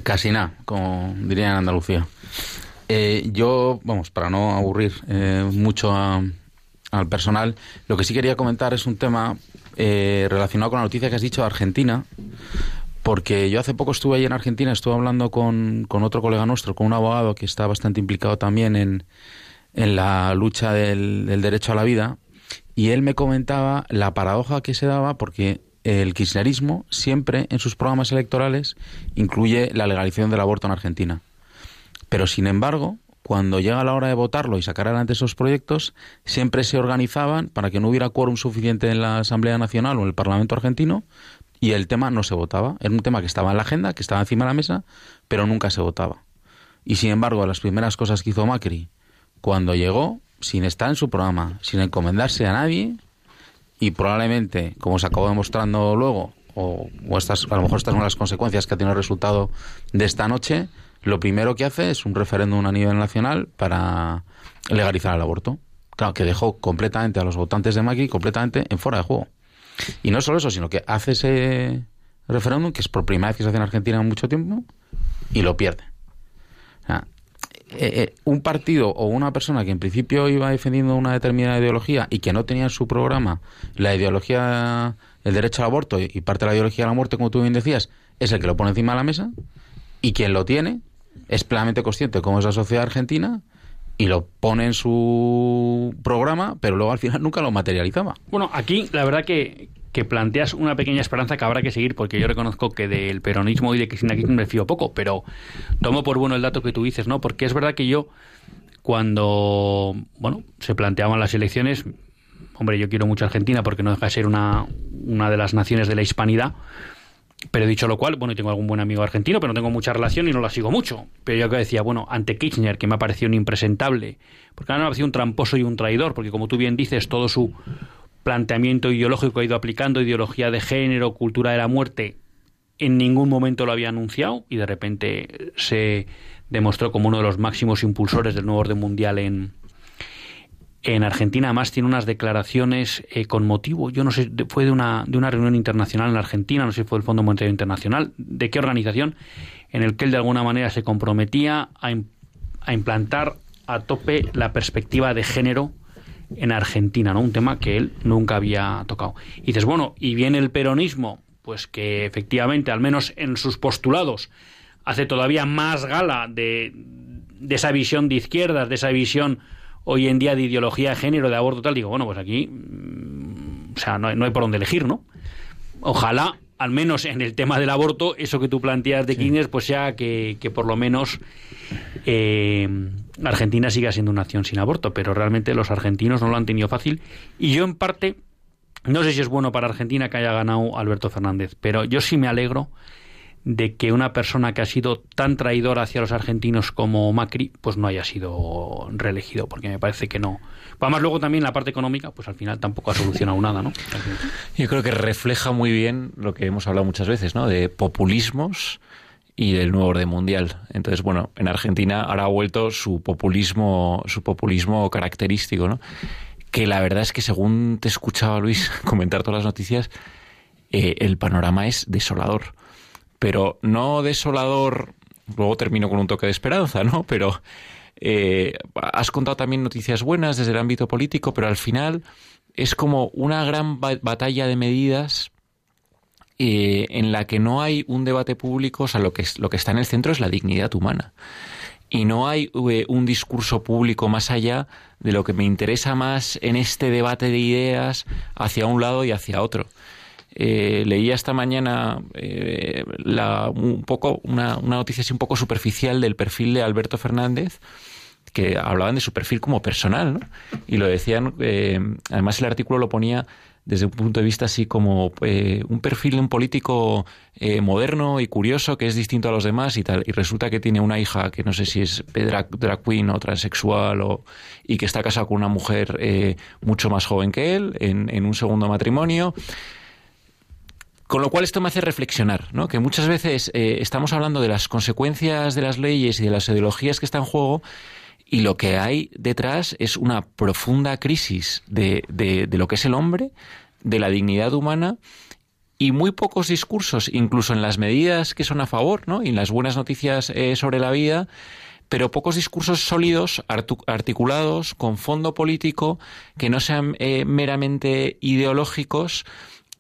Casi nada, como dirían en Andalucía. Eh, yo, vamos, para no aburrir eh, mucho al personal, lo que sí quería comentar es un tema eh, relacionado con la noticia que has dicho de Argentina, porque yo hace poco estuve ahí en Argentina, estuve hablando con, con otro colega nuestro, con un abogado que está bastante implicado también en, en la lucha del derecho a la vida, y él me comentaba la paradoja que se daba porque el kirchnerismo siempre en sus programas electorales incluye la legalización del aborto en Argentina. Pero sin embargo, cuando llega la hora de votarlo y sacar adelante esos proyectos, siempre se organizaban para que no hubiera quórum suficiente en la Asamblea Nacional o en el Parlamento argentino y el tema no se votaba. Era un tema que estaba en la agenda, que estaba encima de la mesa, pero nunca se votaba. Y sin embargo, las primeras cosas que hizo Macri cuando llegó sin estar en su programa, sin encomendarse a nadie y probablemente, como se acabó demostrando luego, o, estas, a lo mejor estas son las consecuencias que ha tenido el resultado de esta noche, lo primero que hace es un referéndum a nivel nacional para legalizar el aborto. Claro, que dejó completamente a los votantes de Macri completamente en fuera de juego. Y no solo eso, sino que hace ese referéndum, que es por primera vez que se hace en Argentina en mucho tiempo, y lo pierde. Eh, eh, un partido o una persona que en principio iba defendiendo una determinada ideología y que no tenía en su programa la ideología el derecho al aborto y parte de la ideología de la muerte, como tú bien decías, es el que lo pone encima de la mesa y quien lo tiene es plenamente consciente de cómo es la sociedad argentina y lo pone en su programa, pero luego al final nunca lo materializaba. Bueno, aquí la verdad que, que planteas una pequeña esperanza que habrá que seguir, porque yo reconozco que del peronismo y de Cristina Kirchner me fío poco, pero tomo por bueno el dato que tú dices, ¿no? Porque es verdad que yo, cuando, bueno, se planteaban las elecciones, hombre, yo quiero mucho a Argentina porque no deja de ser una, una de las naciones de la hispanidad, pero dicho lo cual, bueno, tengo algún buen amigo argentino, pero no tengo mucha relación y no la sigo mucho. Pero yo que decía, bueno, ante Kirchner, que me ha parecido un impresentable, porque me ha parecido un tramposo y un traidor, porque como tú bien dices, todo su planteamiento ideológico ha ido aplicando, ideología de género, cultura de la muerte, en ningún momento lo había anunciado y de repente se demostró como uno de los máximos impulsores del nuevo orden mundial en, en Argentina. Además tiene unas declaraciones eh, con motivo, yo no sé, fue de una, de una reunión internacional en Argentina, no sé si fue el Fondo Monetario Internacional, de qué organización, en el que él de alguna manera se comprometía a, a implantar a tope la perspectiva de género en Argentina, ¿no? Un tema que él nunca había tocado. Y dices, bueno, y viene el peronismo, pues que efectivamente, al menos en sus postulados, hace todavía más gala de, de esa visión de izquierdas, de esa visión hoy en día de ideología de género, de aborto tal, digo, bueno, pues aquí, mm, o sea, no hay, no hay por dónde elegir, ¿no? Ojalá al menos en el tema del aborto, eso que tú planteas de sí. pues sea que, que por lo menos eh, Argentina siga siendo una nación sin aborto, pero realmente los argentinos no lo han tenido fácil. Y yo en parte, no sé si es bueno para Argentina que haya ganado Alberto Fernández, pero yo sí me alegro de que una persona que ha sido tan traidora hacia los argentinos como Macri, pues no haya sido reelegido, porque me parece que no. Además, luego también la parte económica, pues al final tampoco ha solucionado nada, ¿no? Yo creo que refleja muy bien lo que hemos hablado muchas veces, ¿no? De populismos y del nuevo orden mundial. Entonces, bueno, en Argentina ahora ha vuelto su populismo, su populismo característico, ¿no? Que la verdad es que según te escuchaba Luis comentar todas las noticias, eh, el panorama es desolador pero no desolador, luego termino con un toque de esperanza, ¿no? Pero eh, has contado también noticias buenas desde el ámbito político, pero al final es como una gran batalla de medidas eh, en la que no hay un debate público, o sea, lo que, lo que está en el centro es la dignidad humana. Y no hay eh, un discurso público más allá de lo que me interesa más en este debate de ideas hacia un lado y hacia otro. Eh, leía esta mañana un poco una, noticia así un poco superficial del perfil de Alberto Fernández que hablaban de su perfil como personal, ¿no? Y lo decían, además el artículo lo ponía desde un punto de vista así como eh, un perfil de un político eh, moderno y curioso que es distinto a los demás y tal. Y resulta que tiene una hija que no sé si es drag, drag queen o transexual o, y que está casado con una mujer eh, mucho más joven que él en, en un segundo matrimonio. Con lo cual esto me hace reflexionar, ¿no? Que muchas veces estamos hablando de las consecuencias de las leyes y de las ideologías que están en juego y lo que hay detrás es una profunda crisis de, de, de lo que es el hombre, de la dignidad humana y muy pocos discursos, incluso en las medidas que son a favor, ¿no? Y en las buenas noticias eh, sobre la vida, pero pocos discursos sólidos, articulados, con fondo político, que no sean eh, meramente ideológicos,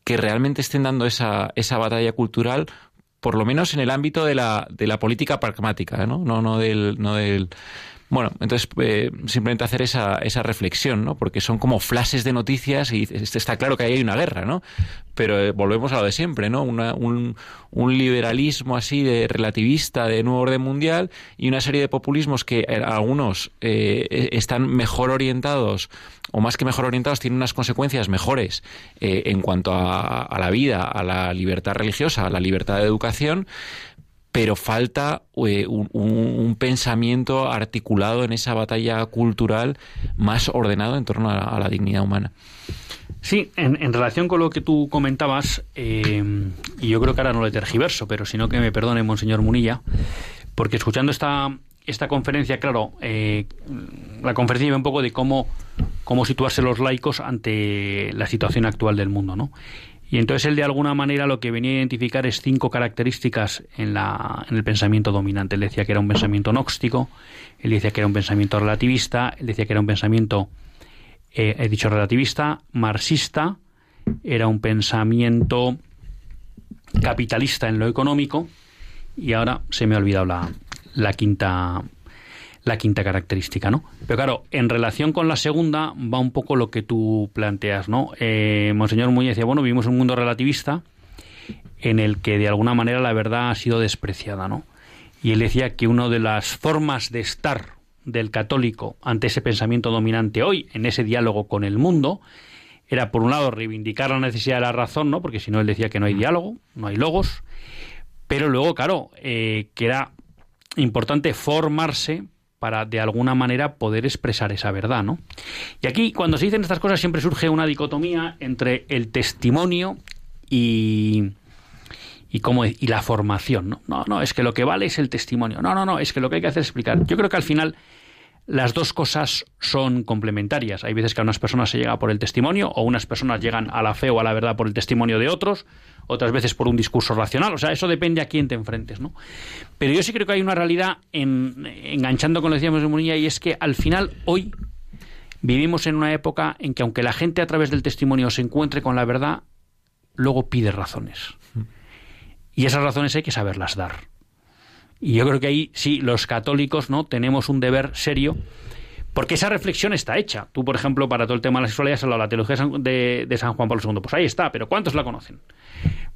que realmente estén dando esa, esa batalla cultural, por lo menos en el ámbito de la, de la política pragmática, ¿no? No, no del, no del bueno, entonces eh, simplemente hacer esa, esa reflexión, ¿no? Porque son como flashes de noticias y está claro que ahí hay una guerra, ¿no? Pero eh, volvemos a lo de siempre, ¿no? Una, un, un, liberalismo así de relativista de nuevo orden mundial y una serie de populismos que eh, algunos eh, están mejor orientados o más que mejor orientados tienen unas consecuencias mejores en cuanto a, a la vida, a la libertad religiosa, a la libertad de educación pero falta eh, un, pensamiento articulado en esa batalla cultural más ordenado en torno a, la dignidad humana. Sí, en, relación con lo que tú comentabas, eh, y yo creo que ahora no le tergiverso, pero si no que me perdone, Monseñor Munilla, porque escuchando esta, esta conferencia, claro, eh, la conferencia lleva un poco de cómo, cómo situarse los laicos ante la situación actual del mundo, ¿no? Y entonces él de alguna manera lo que venía a identificar es cinco características en, la, en el pensamiento dominante. Él decía que era un pensamiento gnóstico, él decía que era un pensamiento relativista, él decía que era un pensamiento, eh, he dicho relativista, marxista, era un pensamiento capitalista en lo económico y ahora se me ha olvidado la, la quinta la quinta característica, ¿no? Pero claro, en relación con la segunda va un poco lo que tú planteas, ¿no? Eh, Monseñor Muñoz decía, bueno, vivimos un mundo relativista en el que de alguna manera la verdad ha sido despreciada, ¿no? Y él decía que una de las formas de estar del católico ante ese pensamiento dominante hoy, en ese diálogo con el mundo, era por un lado reivindicar la necesidad de la razón, ¿no? Porque si no él decía que no hay diálogo, no hay logos, pero luego, claro, eh, que era importante formarse para de alguna manera poder expresar esa verdad, ¿no? Y aquí cuando se dicen estas cosas siempre surge una dicotomía entre el testimonio y y cómo y la formación, ¿no? No, no, es que lo que vale es el testimonio. No, no, no, es que lo que hay que hacer es explicar. Yo creo que al final las dos cosas son complementarias. Hay veces que a unas personas se llega por el testimonio o unas personas llegan a la fe o a la verdad por el testimonio de otros otras veces por un discurso racional. O sea, eso depende a quién te enfrentes, ¿no? Pero yo sí creo que hay una realidad, en, enganchando con lo que decíamos de Munilla, y es que al final, hoy, vivimos en una época en que aunque la gente a través del testimonio se encuentre con la verdad, luego pide razones. Y esas razones hay que saberlas dar. Y yo creo que ahí sí, los católicos no tenemos un deber serio porque esa reflexión está hecha. Tú, por ejemplo, para todo el tema de la sexualidad has hablado de la teología de, de, San Juan Pablo II. Pues ahí está, pero ¿cuántos la conocen?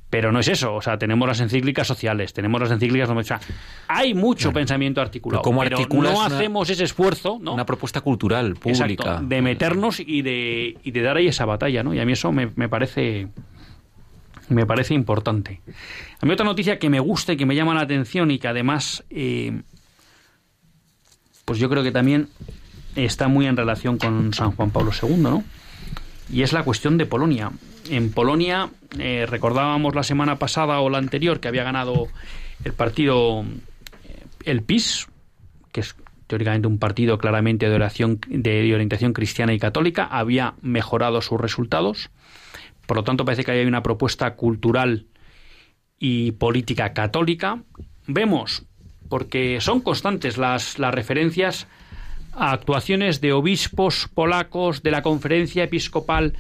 Pero no es eso, o sea, tenemos las encíclicas sociales, tenemos las encíclicas... O sea, hay mucho claro. pensamiento articulado, pero, pero no una, hacemos ese esfuerzo... ¿no? Una propuesta cultural, pública. Exacto, de meternos y de, y de dar ahí esa batalla, ¿no? Y a mí eso me, me parece me parece importante. A mí otra noticia que me gusta y que me llama la atención y que además, eh, pues yo creo que también está muy en relación con San Juan Pablo II, ¿no? Y es la cuestión de Polonia. En Polonia, eh, recordábamos la semana pasada o la anterior que había ganado el partido, eh, el PIS, que es teóricamente un partido claramente de, oración, de orientación cristiana y católica, había mejorado sus resultados. Por lo tanto, parece que hay una propuesta cultural y política católica. Vemos, porque son constantes las, las referencias a actuaciones de obispos polacos de la conferencia episcopal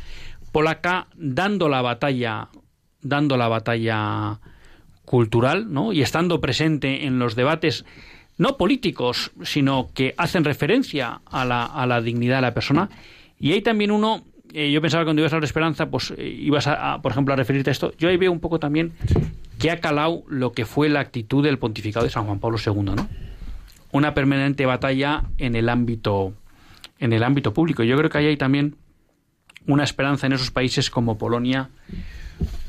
polaca dando la batalla dando la batalla cultural ¿no? y estando presente en los debates no políticos sino que hacen referencia a la, a la dignidad de la persona y hay también uno eh, yo pensaba que cuando ibas a la esperanza pues eh, ibas a, a, por ejemplo a referirte a esto yo ahí veo un poco también que ha calado lo que fue la actitud del pontificado de San Juan Pablo II ¿no? Una permanente batalla en el ámbito en el ámbito público. Yo creo que ahí hay también una esperanza en esos países como Polonia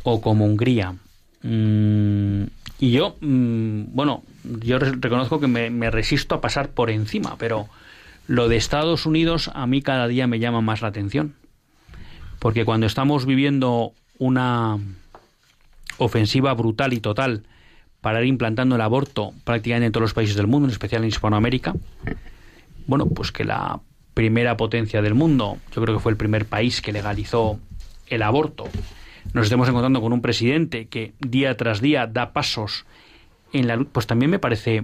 o como Hungría. Mm, y yo, mm, bueno, yo reconozco que me, resisto a pasar por encima, pero lo de Estados Unidos a mí cada día me llama más la atención. Porque cuando estamos viviendo una ofensiva brutal y total para ir implantando el aborto prácticamente en todos los países del mundo, en especial en Hispanoamérica, bueno, pues que la primera potencia del mundo, yo creo que fue el primer país que legalizó el aborto, nos estemos encontrando con un presidente que día tras día da pasos en la pues también me parece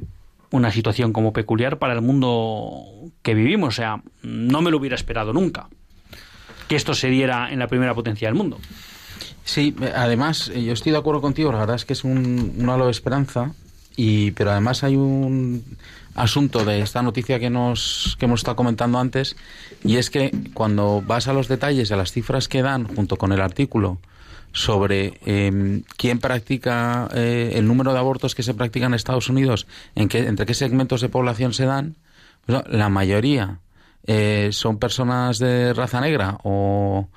una situación como peculiar para el mundo que vivimos. O sea, no me lo hubiera esperado nunca que esto se diera en la primera potencia del mundo. Sí, además, eh, yo estoy de acuerdo contigo, la verdad es que es un, un halo de esperanza, y, pero además hay un asunto de esta noticia que, nos, que hemos estado comentando antes, y es que cuando vas a los detalles, a las cifras que dan junto con el artículo, sobre em, quién practica eh, el número de abortos que se practican en Estados Unidos, en qué, entre qué segmentos de población se dan, pues la mayoría eh, son personas de raza negra o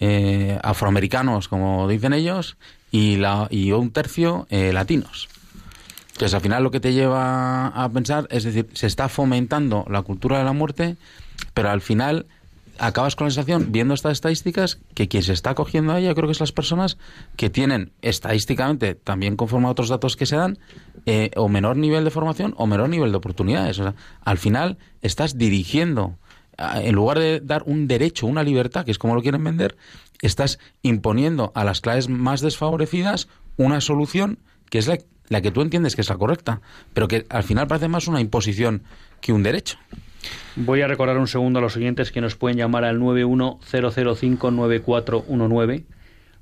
eh, afroamericanos, como dicen ellos, y, la, y un tercio latinos. Entonces, al final lo que te lleva a pensar es decir, se está fomentando la cultura de la muerte, pero al final acabas con la sensación, viendo estas estadísticas, que quien se está cogiendo a ella creo que es las personas que tienen estadísticamente, también conforme a otros datos que se dan, eh, o menor nivel de formación o menor nivel de oportunidades. O sea, al final estás dirigiendo, en lugar de dar un derecho, una libertad, que es como lo quieren vender, estás imponiendo a las clases más desfavorecidas una solución que es la, que tú entiendes que es la correcta, pero que al final parece más una imposición que un derecho. Voy a recordar un segundo a los oyentes que nos pueden llamar al 910059419.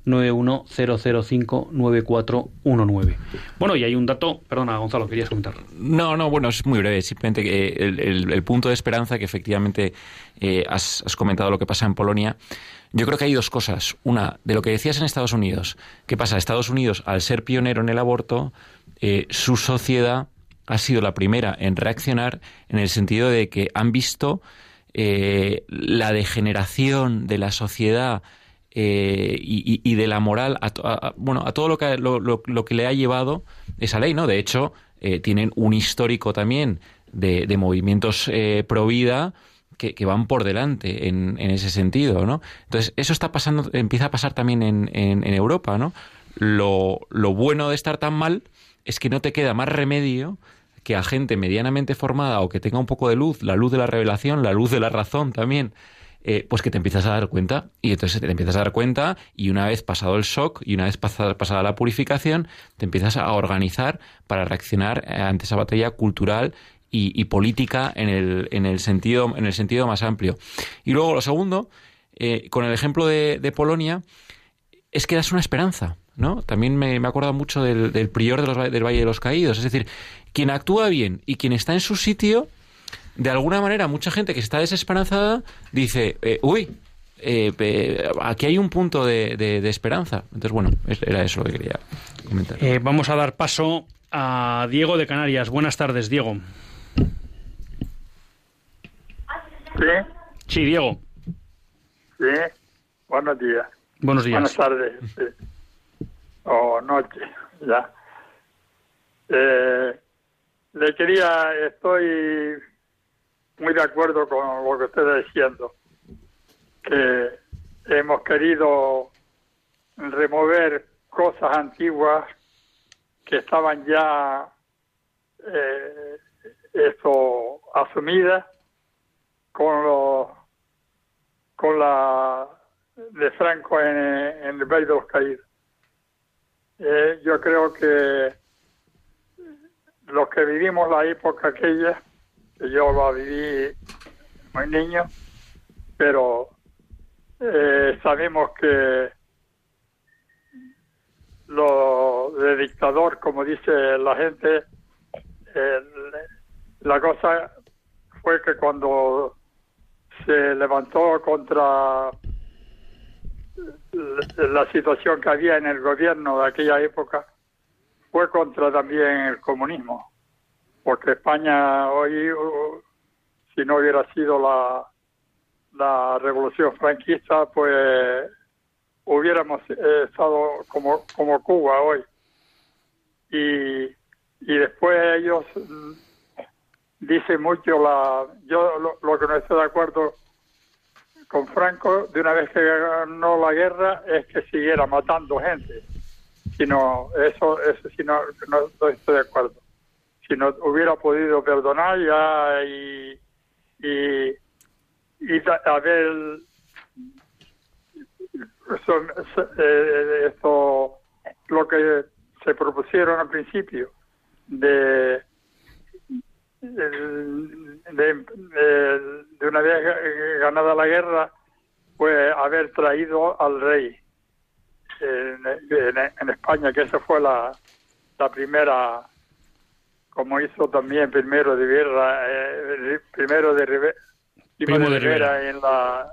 910059419. Bueno, y hay un dato, perdona Gonzalo, querías comentar. No, no, bueno, es muy breve, simplemente que el, punto de esperanza que efectivamente eh, has, comentado lo que pasa en Polonia. Yo creo que hay dos cosas. Una, de lo que decías en Estados Unidos. ¿Qué pasa? Estados Unidos, al ser pionero en el aborto, eh, su sociedad ha sido la primera en reaccionar en el sentido de que han visto eh, la degeneración de la sociedad eh, y, de la moral a, bueno a todo lo que lo, que le ha llevado esa ley no de hecho eh, tienen un histórico también de, movimientos pro vida que, van por delante en, ese sentido no entonces eso está pasando empieza a pasar también en, en Europa no lo, lo bueno de estar tan mal es que no te queda más remedio que a gente medianamente formada o que tenga un poco de luz, la luz de la revelación, la luz de la razón también, eh, pues que te empiezas a dar cuenta. Y entonces te empiezas a dar cuenta y una vez pasado el shock y una vez pasada, pasada la purificación, te empiezas a organizar para reaccionar ante esa batalla cultural y, política en el, en, el sentido, en el sentido más amplio. Y luego lo segundo, eh, con el ejemplo de, de Polonia, es que das una esperanza. ¿no? También me, me acuerdo mucho del, prior del Valle de los Caídos. Es decir, quien actúa bien y quien está en su sitio, de alguna manera, mucha gente que está desesperanzada dice, eh, uy, eh, aquí hay un punto de, esperanza. Entonces, bueno, era eso lo que quería comentar. Eh, vamos a dar paso a Diego de Canarias. Buenas tardes, Diego. Sí. Sí, Diego. Sí. Buenos días. Buenos días. Buenas tardes o noche, ya. Eh, le quería, estoy muy de acuerdo con lo que usted está diciendo, que hemos querido remover cosas antiguas que estaban ya eh, esto asumidas con lo, con la de Franco en, en el Valle de los Caídos. Eh, yo creo que los que vivimos la época aquella, que yo la viví muy niño, pero eh, sabemos que lo de dictador, como dice la gente, la cosa fue que cuando se levantó contra la situación que había en el gobierno de aquella época fue contra también el comunismo, porque España hoy, si no hubiera sido la, revolución franquista, pues hubiéramos eh, estado como, como Cuba hoy. Y, y después ellos mm, dicen mucho la yo lo, lo, que no estoy de acuerdo con Franco de una vez que ganó la guerra es que siguiera matando gente sino eso eso si no, no, estoy de acuerdo si no hubiera podido perdonar ya y y, y haber eso, eh, esto lo que se propusieron al principio de de, una vez ganada la guerra pues haber traído al rey en, en, España que esa fue la, la primera como hizo también primero de guerra eh, primero de Rivera, Primo de Rivera en la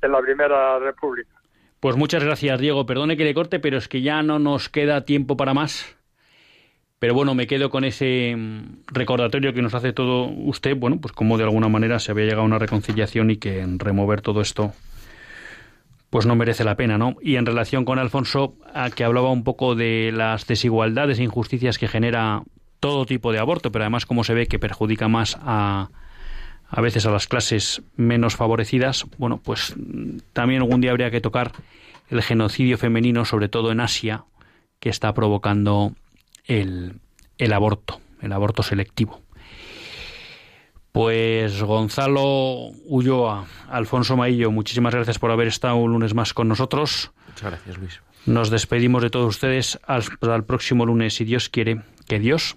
en la primera república pues muchas gracias, Diego. Perdone que le corte, pero es que ya no nos queda tiempo para más. Pero bueno, me quedo con ese mm, recordatorio que nos hace todo usted, bueno, pues como de alguna manera se había llegado a una reconciliación y que remover todo esto pues no merece la pena, ¿no? Y en relación con Alfonso, a que hablaba un poco de las desigualdades e injusticias que genera todo tipo de aborto, pero además como se ve que perjudica más a, a veces a las clases menos favorecidas, bueno, pues también algún día habría que tocar el genocidio femenino, sobre todo en Asia, que está provocando el, el aborto, el aborto selectivo. Pues Gonzalo Ulloa, Alfonso Maillo, muchísimas gracias por haber estado un lunes más con nosotros. Muchas gracias, Luis. Nos despedimos de todos ustedes hasta el próximo lunes, si Dios quiere. Que Dios